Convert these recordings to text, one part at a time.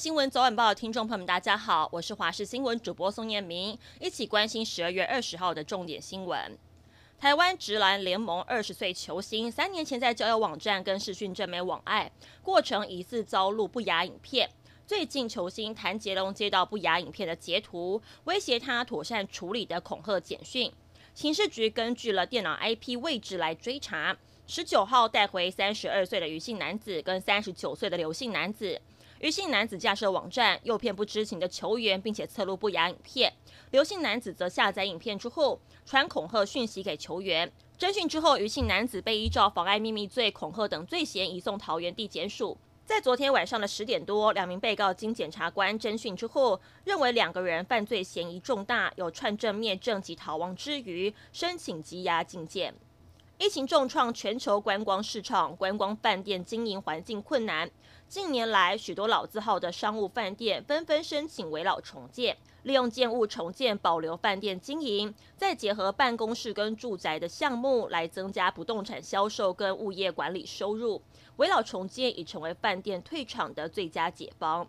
新闻早晚报的听众朋友们，大家好，我是华视新闻主播宋彦明，一起关心十二月二十号的重点新闻。台湾职篮联盟二十岁球星三年前在交友网站跟视讯正妹网爱，过程疑似遭录不雅影片。最近球星谭杰龙接到不雅影片的截图，威胁他妥善处理的恐吓简讯。刑事局根据了电脑 IP 位置来追查，十九号带回三十二岁的余姓男子跟三十九岁的刘姓男子。余姓男子架设网站诱骗不知情的球员，并且侧录不雅影片。刘姓男子则下载影片之后传恐吓讯息给球员。侦讯之后，余姓男子被依照妨碍秘密罪、恐吓等罪嫌移送桃园地检署。在昨天晚上的十点多，两名被告经检察官侦讯之后，认为两个人犯罪嫌疑重大，有串证灭证及逃亡之余，申请羁押禁见。疫情重创全球观光市场，观光饭店经营环境困难。近年来，许多老字号的商务饭店纷纷申请围老重建，利用建物重建保留饭店经营，再结合办公室跟住宅的项目来增加不动产销售跟物业管理收入。围老重建已成为饭店退场的最佳解方。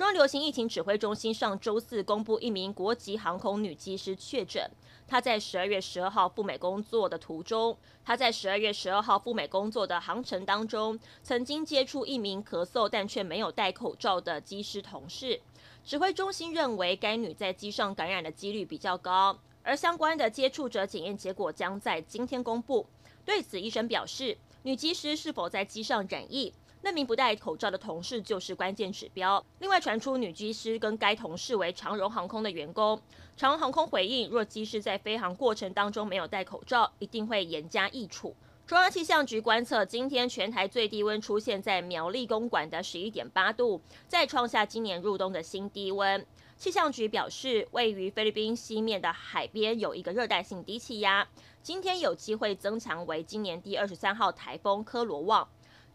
中央流行疫情指挥中心上周四公布，一名国籍航空女机师确诊。她在十二月十二号赴美工作的途中，她在十二月十二号赴美工作的航程当中，曾经接触一名咳嗽但却没有戴口罩的机师同事。指挥中心认为，该女在机上感染的几率比较高，而相关的接触者检验结果将在今天公布。对此，医生表示，女机师是否在机上染疫？那名不戴口罩的同事就是关键指标。另外传出女机师跟该同事为长荣航空的员工。长荣航空回应，若机师在飞航过程当中没有戴口罩，一定会严加议处。中央气象局观测，今天全台最低温出现在苗栗公馆的十一点八度，再创下今年入冬的新低温。气象局表示，位于菲律宾西面的海边有一个热带性低气压，今天有机会增强为今年第二十三号台风科罗旺。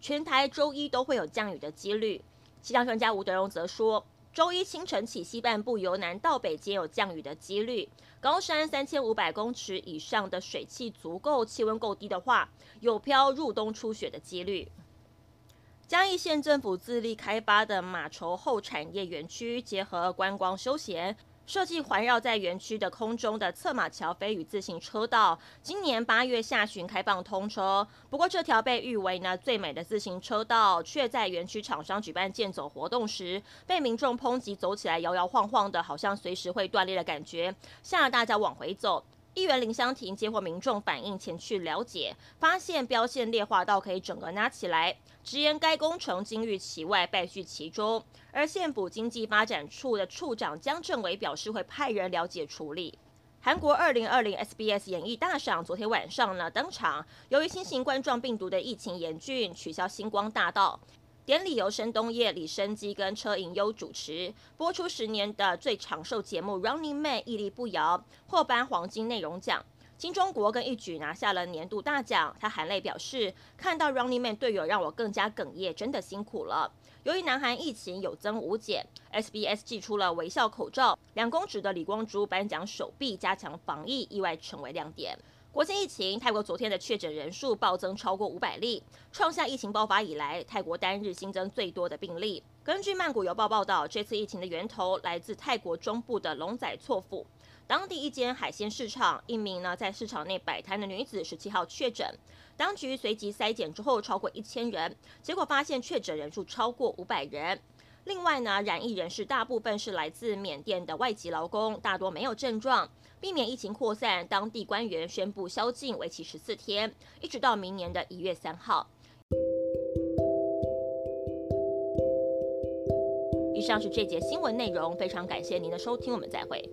全台周一都会有降雨的几率。气象专家吴德荣则说，周一清晨起，西半部由南到北皆有降雨的几率。高山三千五百公尺以上的水汽足够，气温够低的话，有飘入冬初雪的几率。嘉义县政府自力开发的马稠后产业园区，结合观光休闲。设计环绕在园区的空中的策马桥飞与自行车道，今年八月下旬开放通车。不过，这条被誉为呢最美的自行车道，却在园区厂商举办健走活动时，被民众抨击走起来摇摇晃晃的，好像随时会断裂的感觉，吓得大家往回走。议员林香婷接获民众反映前去了解，发现标线劣化到可以整个拉起来，直言该工程金玉其外，败絮其中。而县府经济发展处的处长江政委表示，会派人了解处理。韩国二零二零 SBS 演艺大赏昨天晚上呢登场，由于新型冠状病毒的疫情严峻，取消星光大道。典礼由申东烨、李生基跟车银优主持，播出十年的最长寿节目《Running Man》屹立不摇，获颁黄金内容奖。金钟国更一举拿下了年度大奖。他含泪表示：“看到 Running Man 队友让我更加哽咽，真的辛苦了。”由于南韩疫情有增无减，SBS 寄出了微笑口罩，两公尺的李光洙颁奖手臂，加强防疫，意外成为亮点。国际疫情，泰国昨天的确诊人数暴增超过五百例，创下疫情爆发以来泰国单日新增最多的病例。根据曼谷邮报报道，这次疫情的源头来自泰国中部的龙仔错府，当地一间海鲜市场，一名呢在市场内摆摊的女子十七号确诊，当局随即筛检之后超过一千人，结果发现确诊人数超过五百人。另外呢，染疫人士大部分是来自缅甸的外籍劳工，大多没有症状。避免疫情扩散，当地官员宣布宵禁为期十四天，一直到明年的一月三号。以上是这节新闻内容，非常感谢您的收听，我们再会。